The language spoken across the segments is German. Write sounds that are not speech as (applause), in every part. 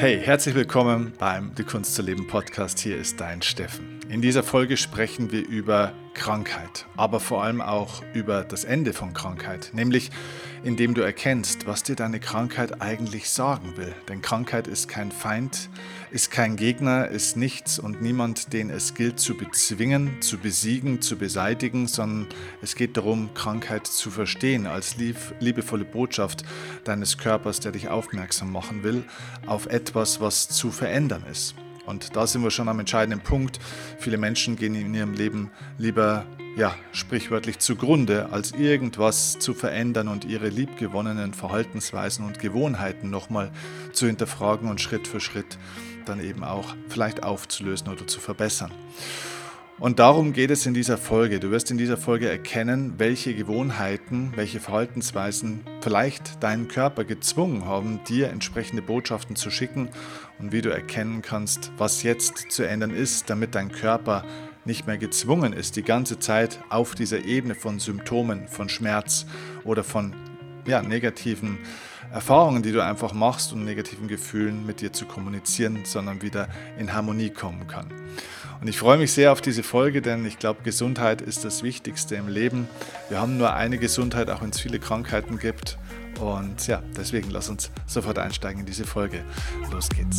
Hey, herzlich willkommen beim Die Kunst zu leben Podcast. Hier ist dein Steffen. In dieser Folge sprechen wir über Krankheit, aber vor allem auch über das Ende von Krankheit, nämlich indem du erkennst, was dir deine Krankheit eigentlich sagen will. Denn Krankheit ist kein Feind, ist kein Gegner, ist nichts und niemand, den es gilt zu bezwingen, zu besiegen, zu beseitigen, sondern es geht darum, Krankheit zu verstehen als liebevolle Botschaft deines Körpers, der dich aufmerksam machen will auf etwas, was zu verändern ist. Und da sind wir schon am entscheidenden Punkt. Viele Menschen gehen in ihrem Leben lieber, ja, sprichwörtlich zugrunde, als irgendwas zu verändern und ihre liebgewonnenen Verhaltensweisen und Gewohnheiten nochmal zu hinterfragen und Schritt für Schritt dann eben auch vielleicht aufzulösen oder zu verbessern. Und darum geht es in dieser Folge. Du wirst in dieser Folge erkennen, welche Gewohnheiten, welche Verhaltensweisen vielleicht deinen Körper gezwungen haben, dir entsprechende Botschaften zu schicken und wie du erkennen kannst, was jetzt zu ändern ist, damit dein Körper nicht mehr gezwungen ist, die ganze Zeit auf dieser Ebene von Symptomen, von Schmerz oder von ja, negativen Erfahrungen, die du einfach machst und negativen Gefühlen mit dir zu kommunizieren, sondern wieder in Harmonie kommen kann. Und ich freue mich sehr auf diese Folge, denn ich glaube, Gesundheit ist das Wichtigste im Leben. Wir haben nur eine Gesundheit, auch wenn es viele Krankheiten gibt. Und ja, deswegen lass uns sofort einsteigen in diese Folge. Los geht's.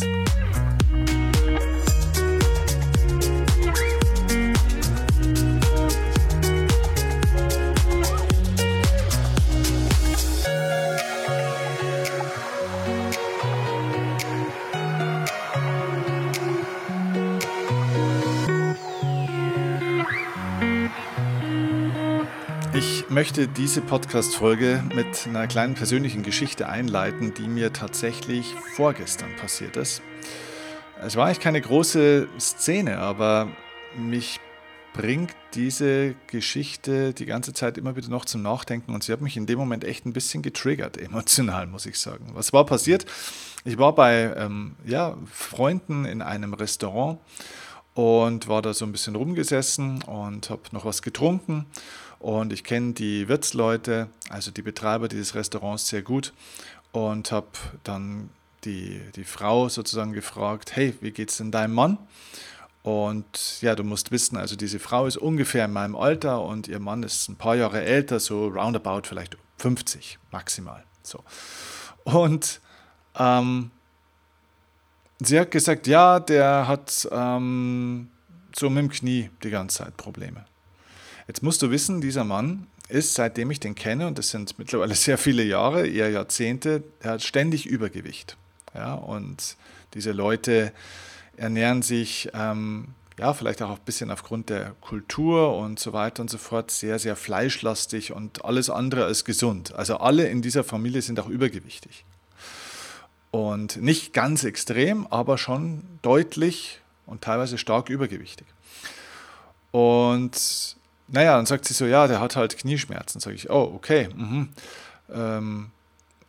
Möchte diese Podcast-Folge mit einer kleinen persönlichen Geschichte einleiten, die mir tatsächlich vorgestern passiert ist. Es war eigentlich keine große Szene, aber mich bringt diese Geschichte die ganze Zeit immer wieder noch zum Nachdenken und sie hat mich in dem Moment echt ein bisschen getriggert, (laughs) emotional, muss ich sagen. Was war passiert? Ich war bei ähm, ja, Freunden in einem Restaurant und war da so ein bisschen rumgesessen und habe noch was getrunken und ich kenne die Wirtsleute, also die Betreiber dieses Restaurants sehr gut und habe dann die, die Frau sozusagen gefragt, hey, wie geht's denn deinem Mann? Und ja, du musst wissen, also diese Frau ist ungefähr in meinem Alter und ihr Mann ist ein paar Jahre älter, so roundabout vielleicht 50 maximal. So. Und ähm, sie hat gesagt, ja, der hat ähm, so mit dem Knie die ganze Zeit Probleme. Jetzt musst du wissen, dieser Mann ist, seitdem ich den kenne, und das sind mittlerweile sehr viele Jahre, eher Jahrzehnte, er hat ständig Übergewicht. Ja, und diese Leute ernähren sich, ähm, ja, vielleicht auch ein bisschen aufgrund der Kultur und so weiter und so fort, sehr, sehr fleischlastig und alles andere als gesund. Also alle in dieser Familie sind auch übergewichtig. Und nicht ganz extrem, aber schon deutlich und teilweise stark übergewichtig. Und naja, dann sagt sie so, ja, der hat halt Knieschmerzen. Sage ich, oh, okay. Mhm. Ähm,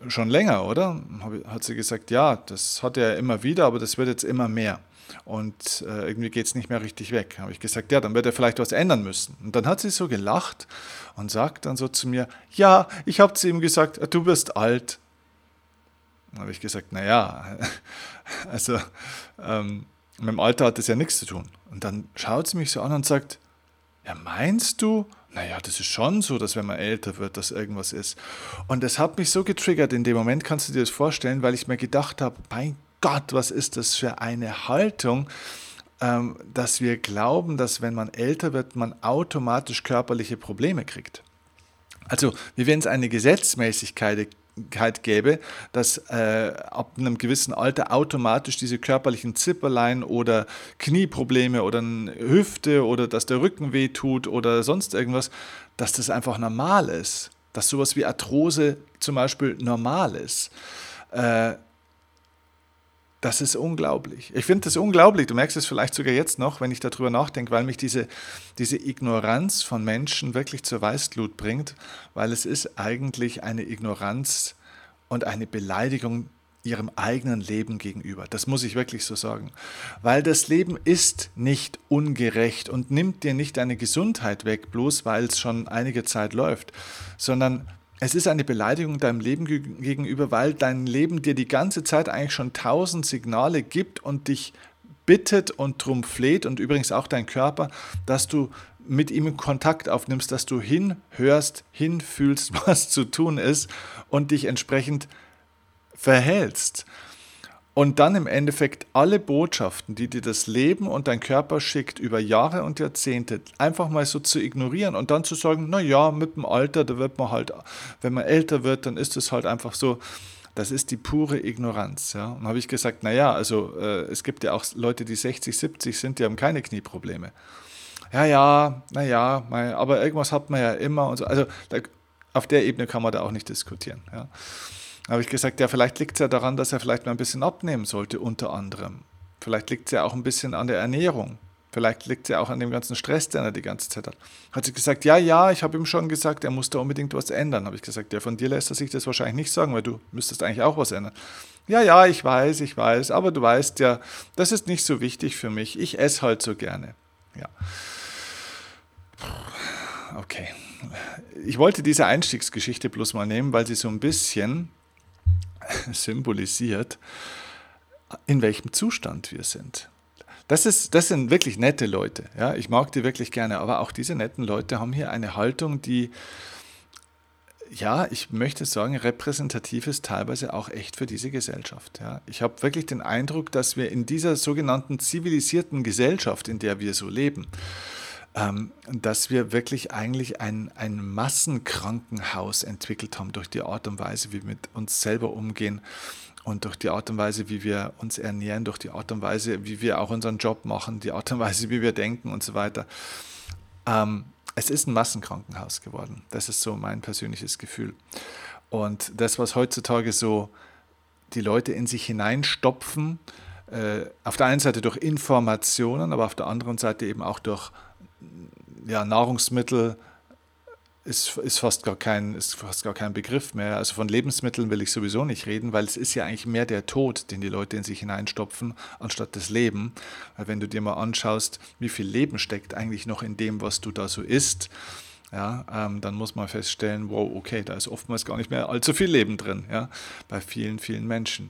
schon länger, oder? Hat sie gesagt, ja, das hat er immer wieder, aber das wird jetzt immer mehr. Und äh, irgendwie geht es nicht mehr richtig weg. Habe ich gesagt, ja, dann wird er vielleicht was ändern müssen. Und dann hat sie so gelacht und sagt dann so zu mir, ja, ich habe zu ihm gesagt, du bist alt. Dann habe ich gesagt, naja, (laughs) also ähm, mit dem Alter hat das ja nichts zu tun. Und dann schaut sie mich so an und sagt, ja, meinst du? Naja, das ist schon so, dass wenn man älter wird, dass irgendwas ist. Und das hat mich so getriggert in dem Moment, kannst du dir das vorstellen, weil ich mir gedacht habe, mein Gott, was ist das für eine Haltung, ähm, dass wir glauben, dass wenn man älter wird, man automatisch körperliche Probleme kriegt. Also, wie wenn es eine Gesetzmäßigkeit gäbe, dass äh, ab einem gewissen Alter automatisch diese körperlichen Zipperlein oder Knieprobleme oder Hüfte oder dass der Rücken wehtut oder sonst irgendwas, dass das einfach normal ist. Dass sowas wie Arthrose zum Beispiel normal ist. Äh, das ist unglaublich. Ich finde das unglaublich. Du merkst es vielleicht sogar jetzt noch, wenn ich darüber nachdenke, weil mich diese, diese Ignoranz von Menschen wirklich zur Weißglut bringt, weil es ist eigentlich eine Ignoranz und eine Beleidigung ihrem eigenen Leben gegenüber. Das muss ich wirklich so sagen. Weil das Leben ist nicht ungerecht und nimmt dir nicht deine Gesundheit weg, bloß weil es schon einige Zeit läuft, sondern es ist eine Beleidigung deinem Leben gegenüber, weil dein Leben dir die ganze Zeit eigentlich schon tausend Signale gibt und dich bittet und drum fleht und übrigens auch dein Körper, dass du mit ihm Kontakt aufnimmst, dass du hinhörst, hinfühlst, (laughs) was zu tun ist und dich entsprechend verhältst. Und dann im Endeffekt alle Botschaften, die dir das Leben und dein Körper schickt, über Jahre und Jahrzehnte, einfach mal so zu ignorieren und dann zu sagen, na ja, mit dem Alter, da wird man halt, wenn man älter wird, dann ist es halt einfach so, das ist die pure Ignoranz. Ja? Und habe ich gesagt, na ja, also äh, es gibt ja auch Leute, die 60, 70 sind, die haben keine Knieprobleme. Ja, ja, na ja, aber irgendwas hat man ja immer und so. Also da, auf der Ebene kann man da auch nicht diskutieren. Ja? Habe ich gesagt, ja, vielleicht liegt es ja daran, dass er vielleicht mal ein bisschen abnehmen sollte, unter anderem. Vielleicht liegt es ja auch ein bisschen an der Ernährung. Vielleicht liegt es ja auch an dem ganzen Stress, den er die ganze Zeit hat. Hat sie gesagt, ja, ja, ich habe ihm schon gesagt, er muss da unbedingt was ändern. Habe ich gesagt, ja, von dir lässt er sich das wahrscheinlich nicht sagen, weil du müsstest eigentlich auch was ändern. Ja, ja, ich weiß, ich weiß, aber du weißt ja, das ist nicht so wichtig für mich. Ich esse halt so gerne. Ja. Okay. Ich wollte diese Einstiegsgeschichte bloß mal nehmen, weil sie so ein bisschen (laughs) symbolisiert, in welchem Zustand wir sind. Das, ist, das sind wirklich nette Leute. Ja? Ich mag die wirklich gerne, aber auch diese netten Leute haben hier eine Haltung, die, ja, ich möchte sagen, repräsentativ ist teilweise auch echt für diese Gesellschaft. Ja? Ich habe wirklich den Eindruck, dass wir in dieser sogenannten zivilisierten Gesellschaft, in der wir so leben, ähm, dass wir wirklich eigentlich ein, ein Massenkrankenhaus entwickelt haben durch die Art und Weise, wie wir mit uns selber umgehen und durch die Art und Weise, wie wir uns ernähren, durch die Art und Weise, wie wir auch unseren Job machen, die Art und Weise, wie wir denken und so weiter. Ähm, es ist ein Massenkrankenhaus geworden. Das ist so mein persönliches Gefühl. Und das, was heutzutage so die Leute in sich hineinstopfen, äh, auf der einen Seite durch Informationen, aber auf der anderen Seite eben auch durch ja, Nahrungsmittel ist, ist, fast gar kein, ist fast gar kein Begriff mehr. Also von Lebensmitteln will ich sowieso nicht reden, weil es ist ja eigentlich mehr der Tod, den die Leute in sich hineinstopfen, anstatt das Leben. Weil wenn du dir mal anschaust, wie viel Leben steckt eigentlich noch in dem, was du da so isst, ja, ähm, dann muss man feststellen, wow, okay, da ist oftmals gar nicht mehr allzu viel Leben drin, ja, bei vielen, vielen Menschen.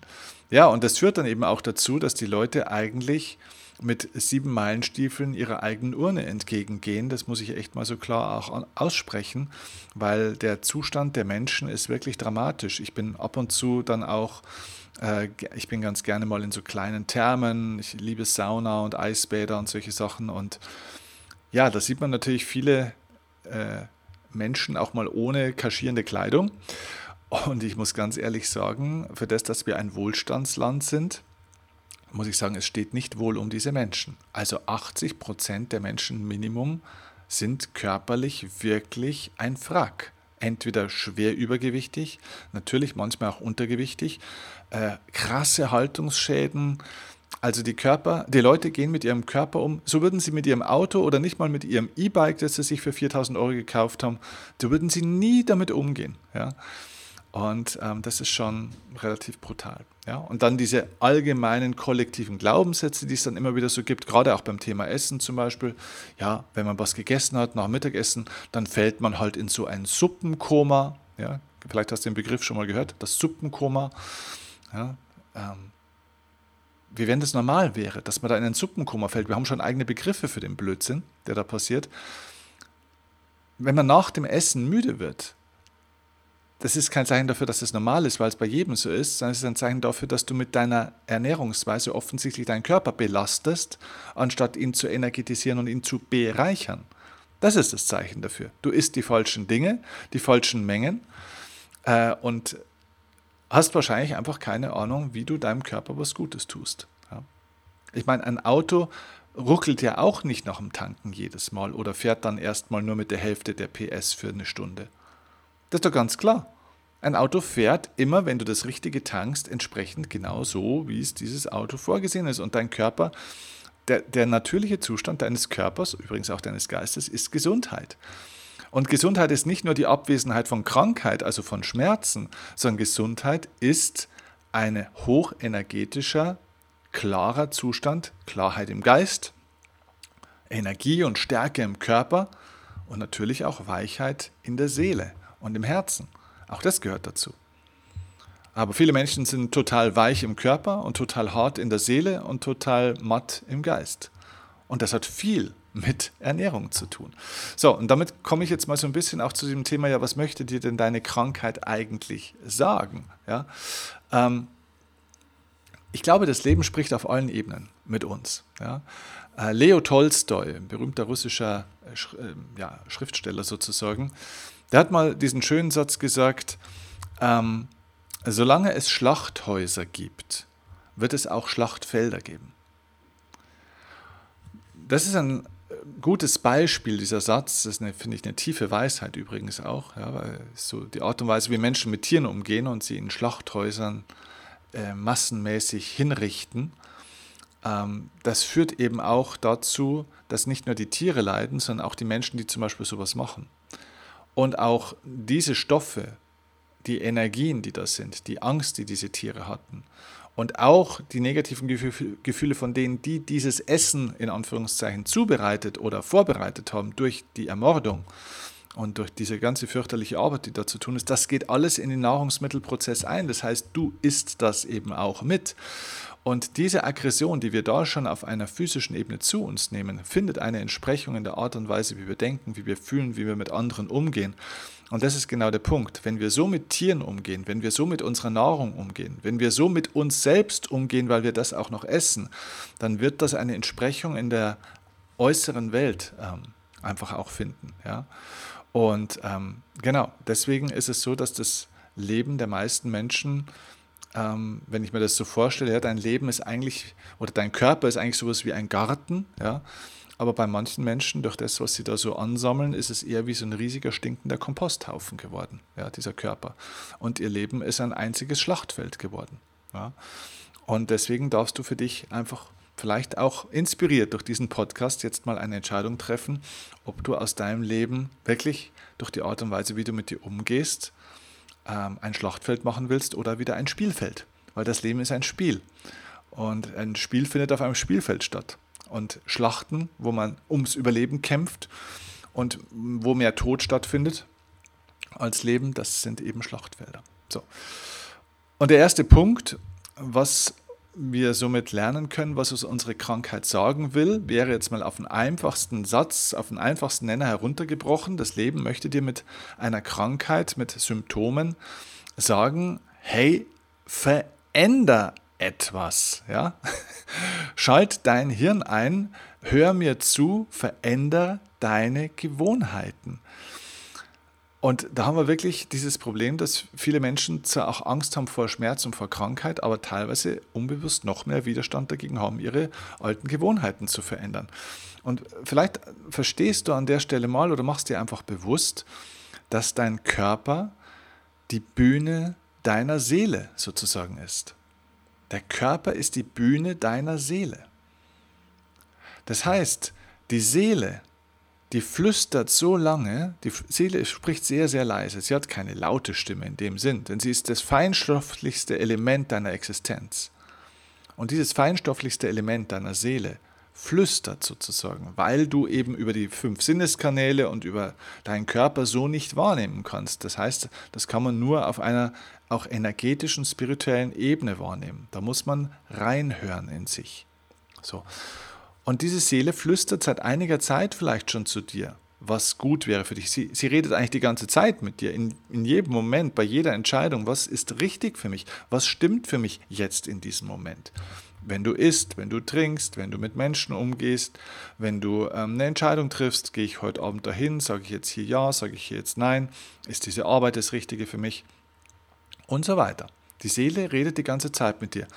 Ja, und das führt dann eben auch dazu, dass die Leute eigentlich mit sieben Meilenstiefeln ihrer eigenen Urne entgegengehen. Das muss ich echt mal so klar auch aussprechen, weil der Zustand der Menschen ist wirklich dramatisch. Ich bin ab und zu dann auch, äh, ich bin ganz gerne mal in so kleinen Thermen. Ich liebe Sauna und Eisbäder und solche Sachen. Und ja, da sieht man natürlich viele äh, Menschen auch mal ohne kaschierende Kleidung. Und ich muss ganz ehrlich sagen, für das, dass wir ein Wohlstandsland sind, muss ich sagen, es steht nicht wohl um diese Menschen. Also 80 Prozent der Menschen Minimum sind körperlich wirklich ein Wrack. Entweder schwer übergewichtig, natürlich manchmal auch untergewichtig, äh, krasse Haltungsschäden. Also die Körper, die Leute gehen mit ihrem Körper um, so würden sie mit ihrem Auto oder nicht mal mit ihrem E-Bike, das sie sich für 4000 Euro gekauft haben, so würden sie nie damit umgehen. Ja? Und ähm, das ist schon relativ brutal. Ja? Und dann diese allgemeinen kollektiven Glaubenssätze, die es dann immer wieder so gibt, gerade auch beim Thema Essen zum Beispiel. Ja, wenn man was gegessen hat nach Mittagessen, dann fällt man halt in so ein Suppenkoma. Ja? Vielleicht hast du den Begriff schon mal gehört, das Suppenkoma. Ja? Ähm, wie wenn das normal wäre, dass man da in ein Suppenkoma fällt. Wir haben schon eigene Begriffe für den Blödsinn, der da passiert. Wenn man nach dem Essen müde wird, das ist kein Zeichen dafür, dass es normal ist, weil es bei jedem so ist, sondern es ist ein Zeichen dafür, dass du mit deiner Ernährungsweise offensichtlich deinen Körper belastest, anstatt ihn zu energetisieren und ihn zu bereichern. Das ist das Zeichen dafür. Du isst die falschen Dinge, die falschen Mengen äh, und hast wahrscheinlich einfach keine Ahnung, wie du deinem Körper was Gutes tust. Ja. Ich meine, ein Auto ruckelt ja auch nicht nach dem Tanken jedes Mal oder fährt dann erstmal nur mit der Hälfte der PS für eine Stunde. Das ist doch ganz klar. Ein Auto fährt immer, wenn du das Richtige tankst, entsprechend genau so, wie es dieses Auto vorgesehen ist. Und dein Körper, der, der natürliche Zustand deines Körpers, übrigens auch deines Geistes, ist Gesundheit. Und Gesundheit ist nicht nur die Abwesenheit von Krankheit, also von Schmerzen, sondern Gesundheit ist ein hochenergetischer, klarer Zustand, Klarheit im Geist, Energie und Stärke im Körper und natürlich auch Weichheit in der Seele und im Herzen. Auch das gehört dazu. Aber viele Menschen sind total weich im Körper und total hart in der Seele und total matt im Geist. Und das hat viel mit Ernährung zu tun. So, und damit komme ich jetzt mal so ein bisschen auch zu dem Thema, ja, was möchte dir denn deine Krankheit eigentlich sagen? Ja, ähm, ich glaube, das Leben spricht auf allen Ebenen mit uns. Ja. Äh, Leo Tolstoi, berühmter russischer äh, äh, ja, Schriftsteller sozusagen, der hat mal diesen schönen Satz gesagt, ähm, solange es Schlachthäuser gibt, wird es auch Schlachtfelder geben. Das ist ein gutes Beispiel, dieser Satz. Das ist, finde ich, eine tiefe Weisheit übrigens auch. Ja, weil so die Art und Weise, wie Menschen mit Tieren umgehen und sie in Schlachthäusern äh, massenmäßig hinrichten, ähm, das führt eben auch dazu, dass nicht nur die Tiere leiden, sondern auch die Menschen, die zum Beispiel sowas machen. Und auch diese Stoffe, die Energien, die das sind, die Angst, die diese Tiere hatten und auch die negativen Gefühle von denen, die dieses Essen in Anführungszeichen zubereitet oder vorbereitet haben durch die Ermordung und durch diese ganze fürchterliche Arbeit, die da zu tun ist, das geht alles in den Nahrungsmittelprozess ein. Das heißt, du isst das eben auch mit. Und diese Aggression, die wir da schon auf einer physischen Ebene zu uns nehmen, findet eine Entsprechung in der Art und Weise, wie wir denken, wie wir fühlen, wie wir mit anderen umgehen. Und das ist genau der Punkt. Wenn wir so mit Tieren umgehen, wenn wir so mit unserer Nahrung umgehen, wenn wir so mit uns selbst umgehen, weil wir das auch noch essen, dann wird das eine Entsprechung in der äußeren Welt ähm, einfach auch finden. Ja? Und ähm, genau, deswegen ist es so, dass das Leben der meisten Menschen ähm, wenn ich mir das so vorstelle, ja, dein Leben ist eigentlich, oder dein Körper ist eigentlich sowas wie ein Garten, ja, aber bei manchen Menschen, durch das, was sie da so ansammeln, ist es eher wie so ein riesiger stinkender Komposthaufen geworden, ja, dieser Körper. Und ihr Leben ist ein einziges Schlachtfeld geworden. Ja. Und deswegen darfst du für dich einfach vielleicht auch inspiriert durch diesen Podcast jetzt mal eine Entscheidung treffen, ob du aus deinem Leben wirklich durch die Art und Weise, wie du mit dir umgehst, ähm, ein Schlachtfeld machen willst oder wieder ein Spielfeld. Weil das Leben ist ein Spiel. Und ein Spiel findet auf einem Spielfeld statt. Und Schlachten, wo man ums Überleben kämpft und wo mehr Tod stattfindet als Leben, das sind eben Schlachtfelder. So. Und der erste Punkt, was wir somit lernen können, was uns unsere Krankheit sagen will, wäre jetzt mal auf den einfachsten Satz, auf den einfachsten Nenner heruntergebrochen. Das Leben möchte dir mit einer Krankheit, mit Symptomen sagen, hey, veränder etwas. Ja? (laughs) Schalt dein Hirn ein, hör mir zu, veränder deine Gewohnheiten. Und da haben wir wirklich dieses Problem, dass viele Menschen zwar auch Angst haben vor Schmerz und vor Krankheit, aber teilweise unbewusst noch mehr Widerstand dagegen haben, ihre alten Gewohnheiten zu verändern. Und vielleicht verstehst du an der Stelle mal oder machst dir einfach bewusst, dass dein Körper die Bühne deiner Seele sozusagen ist. Der Körper ist die Bühne deiner Seele. Das heißt, die Seele die flüstert so lange, die Seele spricht sehr, sehr leise. Sie hat keine laute Stimme in dem Sinn, denn sie ist das feinstofflichste Element deiner Existenz. Und dieses feinstofflichste Element deiner Seele flüstert sozusagen, weil du eben über die fünf Sinneskanäle und über deinen Körper so nicht wahrnehmen kannst. Das heißt, das kann man nur auf einer auch energetischen, spirituellen Ebene wahrnehmen. Da muss man reinhören in sich. So. Und diese Seele flüstert seit einiger Zeit vielleicht schon zu dir, was gut wäre für dich. Sie, sie redet eigentlich die ganze Zeit mit dir, in, in jedem Moment, bei jeder Entscheidung, was ist richtig für mich, was stimmt für mich jetzt in diesem Moment. Wenn du isst, wenn du trinkst, wenn du mit Menschen umgehst, wenn du ähm, eine Entscheidung triffst, gehe ich heute Abend dahin, sage ich jetzt hier ja, sage ich hier jetzt nein, ist diese Arbeit das Richtige für mich und so weiter. Die Seele redet die ganze Zeit mit dir.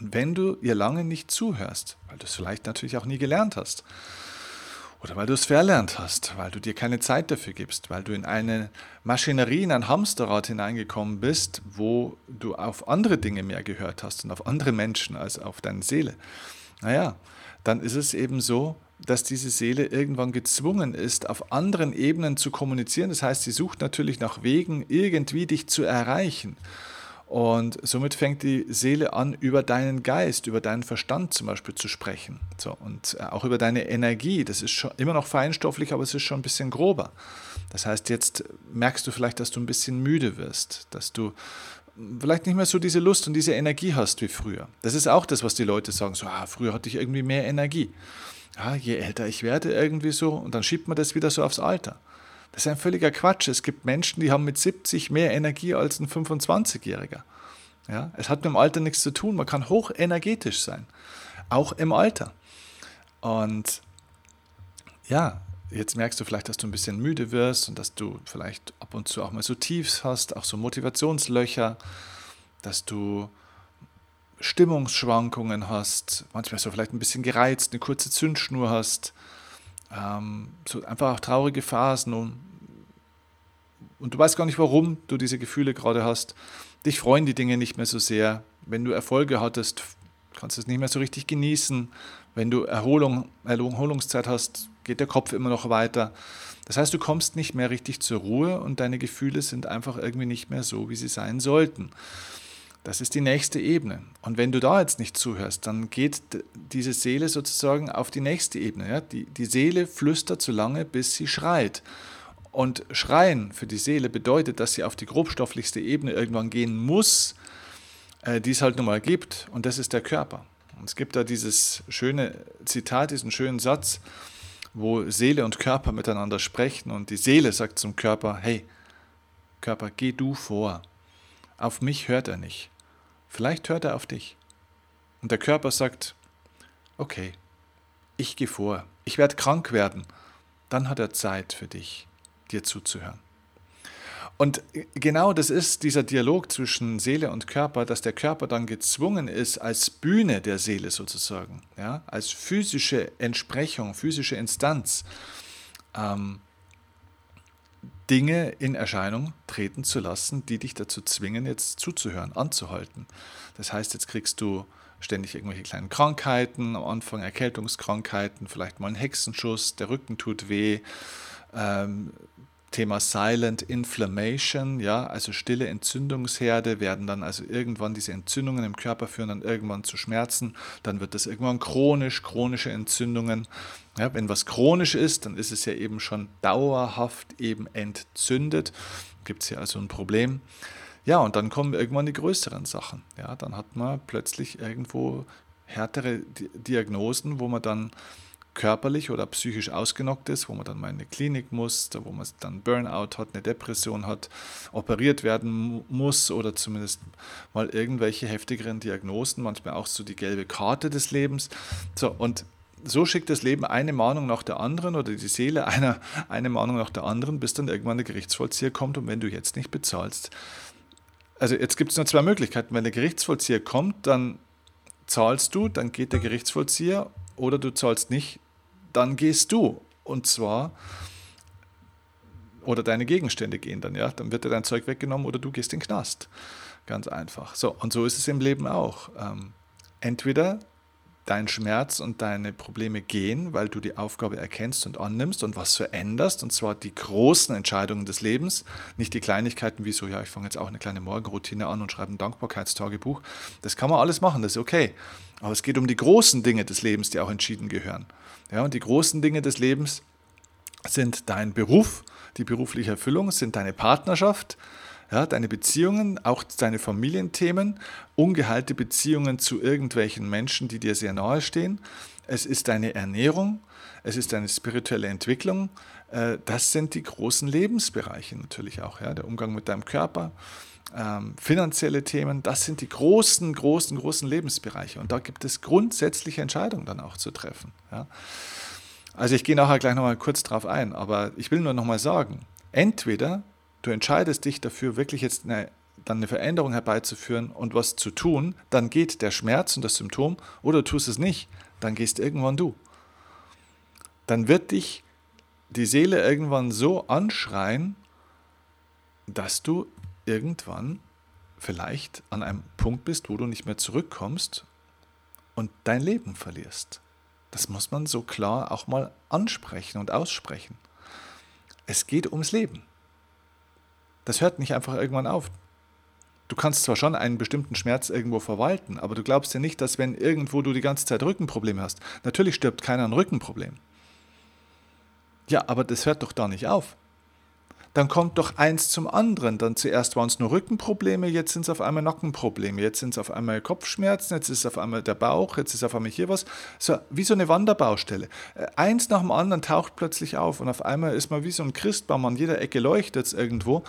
Und wenn du ihr lange nicht zuhörst, weil du es vielleicht natürlich auch nie gelernt hast, oder weil du es verlernt hast, weil du dir keine Zeit dafür gibst, weil du in eine Maschinerie, in ein Hamsterrad hineingekommen bist, wo du auf andere Dinge mehr gehört hast und auf andere Menschen als auf deine Seele, naja, dann ist es eben so, dass diese Seele irgendwann gezwungen ist, auf anderen Ebenen zu kommunizieren. Das heißt, sie sucht natürlich nach Wegen, irgendwie dich zu erreichen. Und somit fängt die Seele an, über deinen Geist, über deinen Verstand zum Beispiel zu sprechen. So, und äh, auch über deine Energie. Das ist schon immer noch feinstofflich, aber es ist schon ein bisschen grober. Das heißt, jetzt merkst du vielleicht, dass du ein bisschen müde wirst, dass du vielleicht nicht mehr so diese Lust und diese Energie hast wie früher. Das ist auch das, was die Leute sagen. So, ah, früher hatte ich irgendwie mehr Energie. Ja, je älter ich werde, irgendwie so, und dann schiebt man das wieder so aufs Alter. Das ist ein völliger Quatsch. Es gibt Menschen, die haben mit 70 mehr Energie als ein 25-Jähriger. Ja, es hat mit dem Alter nichts zu tun. Man kann hochenergetisch sein, auch im Alter. Und ja, jetzt merkst du vielleicht, dass du ein bisschen müde wirst und dass du vielleicht ab und zu auch mal so Tiefs hast, auch so Motivationslöcher, dass du Stimmungsschwankungen hast, manchmal so vielleicht ein bisschen gereizt, eine kurze Zündschnur hast, ähm, so einfach auch traurige Phasen und, du weißt gar nicht, warum du diese Gefühle gerade hast. Dich freuen die Dinge nicht mehr so sehr. Wenn du Erfolge hattest, kannst du es nicht mehr so richtig genießen. Wenn du Erholung, Erholungszeit hast, geht der Kopf immer noch weiter. Das heißt, du kommst nicht mehr richtig zur Ruhe und deine Gefühle sind einfach irgendwie nicht mehr so, wie sie sein sollten. Das ist die nächste Ebene. Und wenn du da jetzt nicht zuhörst, dann geht diese Seele sozusagen auf die nächste Ebene. Ja? Die, die Seele flüstert so lange, bis sie schreit. Und schreien für die Seele bedeutet, dass sie auf die grobstofflichste Ebene irgendwann gehen muss, äh, die es halt nun mal gibt. Und das ist der Körper. Und es gibt da dieses schöne Zitat, diesen schönen Satz, wo Seele und Körper miteinander sprechen und die Seele sagt zum Körper, hey, Körper, geh du vor. Auf mich hört er nicht. Vielleicht hört er auf dich. Und der Körper sagt, okay, ich gehe vor. Ich werde krank werden. Dann hat er Zeit für dich, dir zuzuhören. Und genau das ist dieser Dialog zwischen Seele und Körper, dass der Körper dann gezwungen ist, als Bühne der Seele sozusagen, ja, als physische Entsprechung, physische Instanz, ähm, Dinge in Erscheinung treten zu lassen, die dich dazu zwingen, jetzt zuzuhören, anzuhalten. Das heißt, jetzt kriegst du ständig irgendwelche kleinen Krankheiten, am Anfang Erkältungskrankheiten, vielleicht mal einen Hexenschuss, der Rücken tut weh, ähm, Thema Silent Inflammation, ja, also stille Entzündungsherde werden dann also irgendwann diese Entzündungen im Körper führen dann irgendwann zu Schmerzen, dann wird das irgendwann chronisch, chronische Entzündungen. Ja, wenn was chronisch ist, dann ist es ja eben schon dauerhaft eben entzündet. Gibt es hier also ein Problem. Ja, und dann kommen irgendwann die größeren Sachen. Ja, dann hat man plötzlich irgendwo härtere Diagnosen, wo man dann körperlich oder psychisch ausgenockt ist, wo man dann mal in eine Klinik muss, wo man dann Burnout hat, eine Depression hat, operiert werden muss oder zumindest mal irgendwelche heftigeren Diagnosen, manchmal auch so die gelbe Karte des Lebens. So, und so schickt das Leben eine Mahnung nach der anderen oder die Seele eine, eine Mahnung nach der anderen, bis dann irgendwann der Gerichtsvollzieher kommt und wenn du jetzt nicht bezahlst. Also jetzt gibt es nur zwei Möglichkeiten. Wenn der Gerichtsvollzieher kommt, dann zahlst du, dann geht der Gerichtsvollzieher oder du zahlst nicht, dann gehst du. Und zwar, oder deine Gegenstände gehen dann, ja. Dann wird dir dein Zeug weggenommen oder du gehst in den Knast. Ganz einfach. So, und so ist es im Leben auch. Ähm, entweder dein Schmerz und deine Probleme gehen, weil du die Aufgabe erkennst und annimmst und was veränderst, und zwar die großen Entscheidungen des Lebens, nicht die Kleinigkeiten wie so, ja, ich fange jetzt auch eine kleine Morgenroutine an und schreibe ein Dankbarkeitstagebuch. Das kann man alles machen, das ist okay. Aber es geht um die großen Dinge des Lebens, die auch entschieden gehören. Ja, und die großen Dinge des Lebens sind dein Beruf, die berufliche Erfüllung, sind deine Partnerschaft, ja, deine Beziehungen, auch deine Familienthemen, ungeheilte Beziehungen zu irgendwelchen Menschen, die dir sehr nahe stehen. Es ist deine Ernährung, es ist deine spirituelle Entwicklung. Äh, das sind die großen Lebensbereiche natürlich auch. Ja, der Umgang mit deinem Körper, ähm, finanzielle Themen, das sind die großen, großen, großen Lebensbereiche. Und da gibt es grundsätzliche Entscheidungen dann auch zu treffen. Ja. Also ich gehe nachher gleich nochmal kurz drauf ein, aber ich will nur nochmal sagen, entweder du entscheidest dich dafür, wirklich jetzt eine, dann eine Veränderung herbeizuführen und was zu tun, dann geht der Schmerz und das Symptom, oder du tust es nicht, dann gehst irgendwann du. Dann wird dich die Seele irgendwann so anschreien, dass du irgendwann vielleicht an einem Punkt bist, wo du nicht mehr zurückkommst und dein Leben verlierst. Das muss man so klar auch mal ansprechen und aussprechen. Es geht ums Leben. Das hört nicht einfach irgendwann auf. Du kannst zwar schon einen bestimmten Schmerz irgendwo verwalten, aber du glaubst ja nicht, dass wenn irgendwo du die ganze Zeit Rückenprobleme hast, natürlich stirbt keiner ein Rückenproblem. Ja, aber das hört doch da nicht auf. dann kommt doch eins zum anderen. Dann zuerst waren es nur Rückenprobleme, jetzt sind es auf einmal Nackenprobleme, jetzt sind es auf einmal Kopfschmerzen, jetzt ist es auf einmal der Bauch, jetzt ist auf einmal hier was. So, wie so eine Wanderbaustelle. Äh, eins nach dem anderen taucht plötzlich auf und auf einmal ist man wie so ein Christbaum, an jeder Ecke leuchtet es irgendwo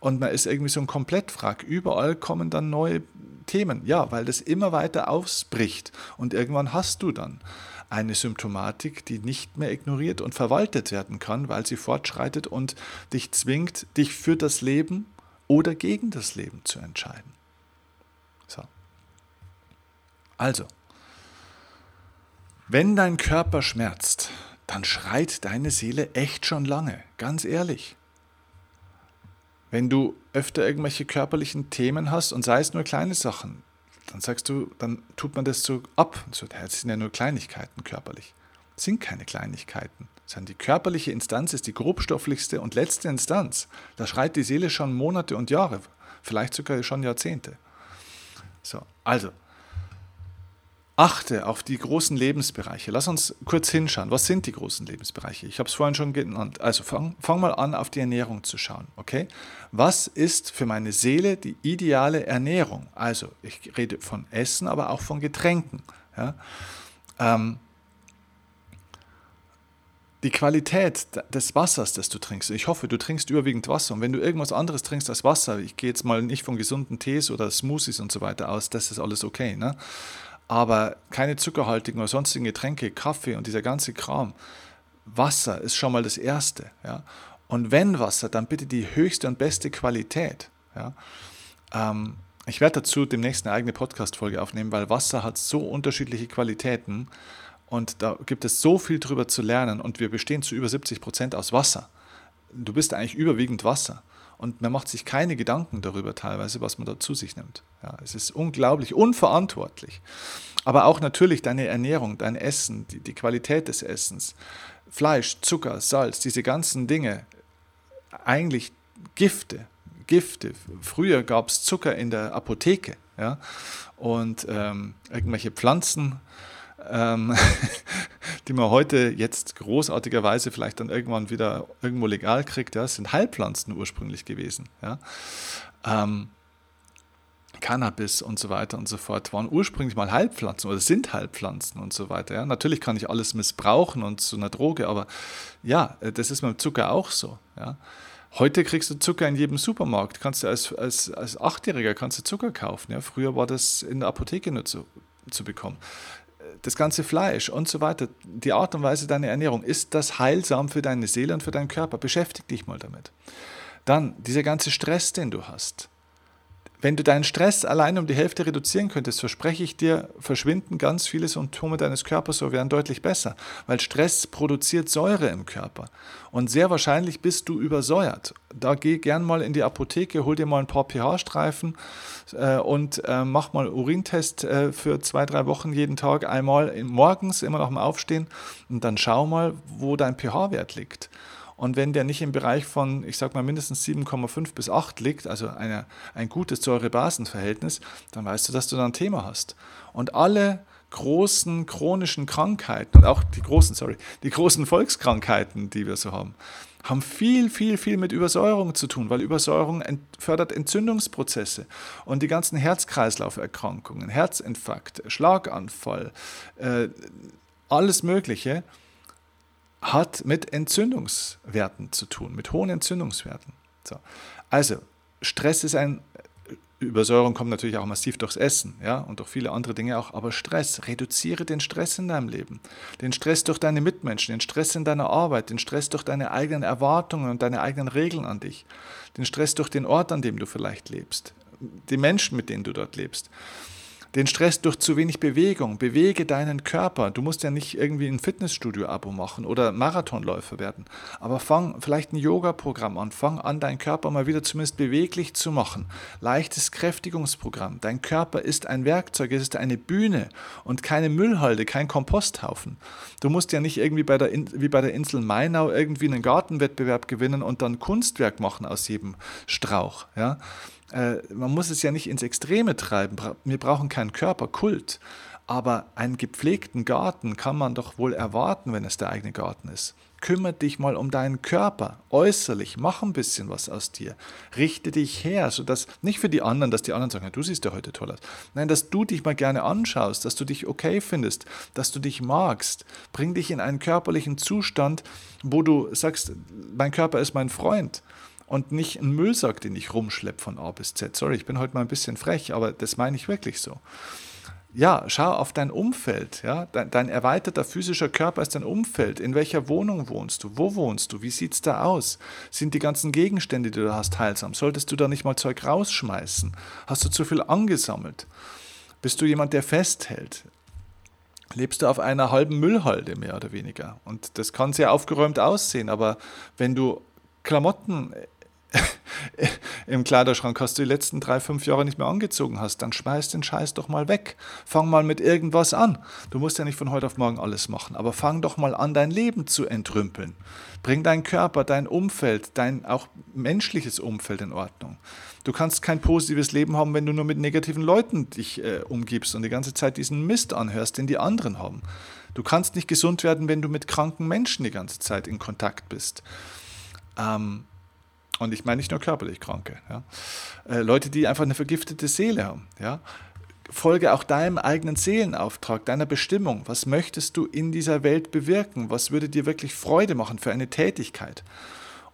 und man ist irgendwie so ein Komplettwrack. Überall kommen dann neue Themen. Ja, weil das immer weiter ausbricht und irgendwann hast du dann eine Symptomatik, die nicht mehr ignoriert und verwaltet werden kann, weil sie fortschreitet und dich zwingt, dich für das Leben oder gegen das Leben zu entscheiden. So. Also, wenn dein Körper schmerzt, dann schreit deine Seele echt schon lange, ganz ehrlich. Wenn du öfter irgendwelche körperlichen Themen hast und sei es nur kleine Sachen, dann sagst du, dann tut man das so ab. Das sind ja nur Kleinigkeiten körperlich. Das sind keine Kleinigkeiten. Sondern die körperliche Instanz ist die grobstofflichste und letzte Instanz. Da schreit die Seele schon Monate und Jahre, vielleicht sogar schon Jahrzehnte. So, also, Achte auf die großen Lebensbereiche. Lass uns kurz hinschauen. Was sind die großen Lebensbereiche? Ich habe es vorhin schon genannt. Also fang, fang, mal an, auf die Ernährung zu schauen. Okay? Was ist für meine Seele die ideale Ernährung? Also ich rede von Essen, aber auch von Getränken. Ja? Ähm, die Qualität des Wassers, das du trinkst. Ich hoffe, du trinkst überwiegend Wasser. Und wenn du irgendwas anderes trinkst als Wasser, ich gehe jetzt mal nicht von gesunden Tees oder Smoothies und so weiter aus, das ist alles okay. Ne? Aber keine zuckerhaltigen oder sonstigen Getränke, Kaffee und dieser ganze Kram. Wasser ist schon mal das Erste. Ja? Und wenn Wasser, dann bitte die höchste und beste Qualität. Ja? Ähm, ich werde dazu demnächst eine eigene Podcast-Folge aufnehmen, weil Wasser hat so unterschiedliche Qualitäten und da gibt es so viel drüber zu lernen und wir bestehen zu über 70 Prozent aus Wasser. Du bist eigentlich überwiegend Wasser und man macht sich keine Gedanken darüber teilweise, was man da zu sich nimmt. Ja, es ist unglaublich unverantwortlich. Aber auch natürlich deine Ernährung, dein Essen, die, die Qualität des Essens, Fleisch, Zucker, Salz, diese ganzen Dinge, eigentlich Gifte, Gifte. Früher gab es Zucker in der Apotheke ja? und ähm, irgendwelche Pflanzen, ähm, (laughs) die man heute jetzt großartigerweise vielleicht dann irgendwann wieder irgendwo legal kriegt, ja, sind Heilpflanzen ursprünglich gewesen. Ja. Ähm, Cannabis und so weiter und so fort waren ursprünglich mal Heilpflanzen oder sind Heilpflanzen und so weiter. Ja. Natürlich kann ich alles missbrauchen und zu einer Droge, aber ja, äh, das ist mit Zucker auch so. Ja. Heute kriegst du Zucker in jedem Supermarkt. Kannst du als, als, als Achtjähriger kannst du Zucker kaufen. Ja. Früher war das in der Apotheke nur zu, zu bekommen das ganze Fleisch und so weiter, die Art und Weise deiner Ernährung, ist das heilsam für deine Seele und für deinen Körper? Beschäftige dich mal damit. Dann dieser ganze Stress, den du hast. Wenn du deinen Stress allein um die Hälfte reduzieren könntest, verspreche ich dir, verschwinden ganz viele Symptome deines Körpers so werden deutlich besser, weil Stress produziert Säure im Körper und sehr wahrscheinlich bist du übersäuert. Da geh gern mal in die Apotheke, hol dir mal ein paar pH-Streifen äh, und äh, mach mal Urintest äh, für zwei, drei Wochen jeden Tag, einmal morgens, immer nach dem Aufstehen und dann schau mal, wo dein pH-Wert liegt. Und wenn der nicht im Bereich von, ich sag mal, mindestens 7,5 bis 8 liegt, also eine, ein gutes Säure-Basen-Verhältnis, dann weißt du, dass du da ein Thema hast. Und alle großen chronischen Krankheiten und auch die großen, sorry, die großen Volkskrankheiten, die wir so haben, haben viel, viel, viel mit Übersäuerung zu tun, weil Übersäuerung ent fördert Entzündungsprozesse und die ganzen Herz-Kreislauf-Erkrankungen, Herzinfarkt, Schlaganfall, äh, alles Mögliche hat mit Entzündungswerten zu tun, mit hohen Entzündungswerten. So. Also, Stress ist ein, Übersäuerung kommt natürlich auch massiv durchs Essen ja, und durch viele andere Dinge auch, aber Stress, reduziere den Stress in deinem Leben. Den Stress durch deine Mitmenschen, den Stress in deiner Arbeit, den Stress durch deine eigenen Erwartungen und deine eigenen Regeln an dich, den Stress durch den Ort, an dem du vielleicht lebst, die Menschen, mit denen du dort lebst den Stress durch zu wenig Bewegung. Bewege deinen Körper. Du musst ja nicht irgendwie ein Fitnessstudio-Abo machen oder Marathonläufer werden. Aber fang vielleicht ein Yoga-Programm an. Fang an, deinen Körper mal wieder zumindest beweglich zu machen. Leichtes Kräftigungsprogramm. Dein Körper ist ein Werkzeug, es ist eine Bühne und keine Müllhalde, kein Komposthaufen. Du musst ja nicht irgendwie bei der, wie bei der Insel Mainau irgendwie einen Gartenwettbewerb gewinnen und dann Kunstwerk machen aus jedem Strauch. Ja? Äh, man muss es ja nicht ins Extreme treiben. Wir brauchen keinen Körperkult. Aber einen gepflegten Garten kann man doch wohl erwarten, wenn es der eigene Garten ist. Kümmere dich mal um deinen Körper, äußerlich, mach ein bisschen was aus dir. Richte dich her, sodass nicht für die anderen, dass die anderen sagen, du siehst ja heute toll aus. Nein, dass du dich mal gerne anschaust, dass du dich okay findest, dass du dich magst. Bring dich in einen körperlichen Zustand, wo du sagst, mein Körper ist mein Freund und nicht ein Müllsack, den ich rumschleppe von A bis Z. Sorry, ich bin heute mal ein bisschen frech, aber das meine ich wirklich so ja, schau auf dein Umfeld. Ja? Dein, dein, erweiterter physischer Körper ist dein Umfeld. In welcher Wohnung wohnst du? Wo wohnst du? Wie sieht es da aus? Sind die ganzen Gegenstände, die du hast, heilsam? Solltest du da nicht mal Zeug rausschmeißen? Hast du zu viel angesammelt? Bist du jemand, der festhält? Lebst du auf einer halben Müllhalde mehr oder weniger? Und das kann sehr aufgeräumt aussehen, aber wenn du Klamotten (laughs) im Kleiderschrank hast, du die letzten drei, fünf Jahre nicht mehr angezogen hast, dann schmeiß den Scheiß doch mal weg. Fang mal mit irgendwas an. Du musst ja nicht von heute auf morgen alles machen, aber fang doch mal an, dein Leben zu entrümpeln. Bring deinen Körper, dein Umfeld, dein auch menschliches Umfeld in Ordnung. Du kannst kein positives Leben haben, wenn du nur mit negativen Leuten dich äh, umgibst und die ganze Zeit diesen Mist anhörst, den die anderen haben. Du kannst nicht gesund werden, wenn du mit kranken Menschen die ganze Zeit in Kontakt bist. Ähm, und ich meine nicht nur körperlich Kranke. Ja. Äh, Leute, die einfach eine vergiftete Seele haben. Ja. Folge auch deinem eigenen Seelenauftrag, deiner Bestimmung. Was möchtest du in dieser Welt bewirken? Was würde dir wirklich Freude machen für eine Tätigkeit?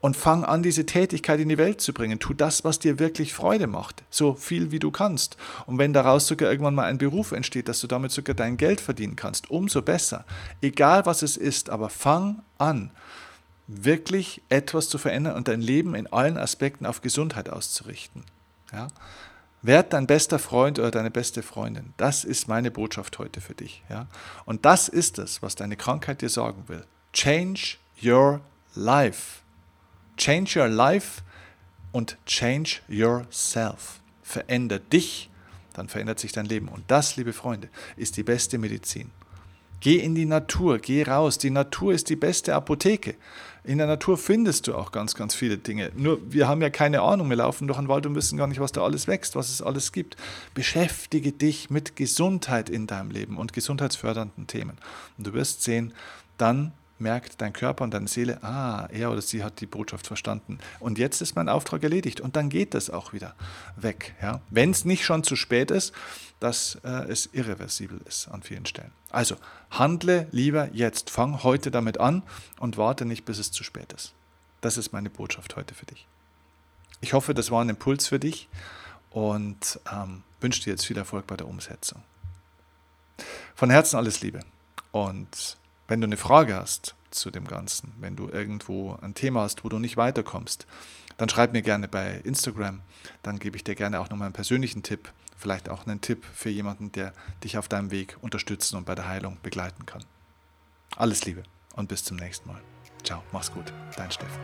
Und fang an, diese Tätigkeit in die Welt zu bringen. Tu das, was dir wirklich Freude macht. So viel wie du kannst. Und wenn daraus sogar irgendwann mal ein Beruf entsteht, dass du damit sogar dein Geld verdienen kannst, umso besser. Egal was es ist, aber fang an wirklich etwas zu verändern und dein Leben in allen Aspekten auf Gesundheit auszurichten. Ja? Werd dein bester Freund oder deine beste Freundin. Das ist meine Botschaft heute für dich. Ja? Und das ist es, was deine Krankheit dir sagen will. Change your life. Change your life und change yourself. Veränder dich, dann verändert sich dein Leben. Und das, liebe Freunde, ist die beste Medizin. Geh in die Natur, geh raus. Die Natur ist die beste Apotheke. In der Natur findest du auch ganz, ganz viele Dinge. Nur wir haben ja keine Ahnung. Wir laufen durch den Wald und wissen gar nicht, was da alles wächst, was es alles gibt. Beschäftige dich mit Gesundheit in deinem Leben und gesundheitsfördernden Themen. Und du wirst sehen, dann merkt dein Körper und deine Seele, ah, er oder sie hat die Botschaft verstanden. Und jetzt ist mein Auftrag erledigt. Und dann geht das auch wieder weg. Ja? Wenn es nicht schon zu spät ist, dass äh, es irreversibel ist an vielen Stellen. Also handle lieber jetzt. Fang heute damit an und warte nicht, bis es zu spät ist. Das ist meine Botschaft heute für dich. Ich hoffe, das war ein Impuls für dich und ähm, wünsche dir jetzt viel Erfolg bei der Umsetzung. Von Herzen alles Liebe und wenn du eine Frage hast zu dem Ganzen, wenn du irgendwo ein Thema hast, wo du nicht weiterkommst, dann schreib mir gerne bei Instagram. Dann gebe ich dir gerne auch nochmal einen persönlichen Tipp, vielleicht auch einen Tipp für jemanden, der dich auf deinem Weg unterstützen und bei der Heilung begleiten kann. Alles Liebe und bis zum nächsten Mal. Ciao, mach's gut, dein Steffen.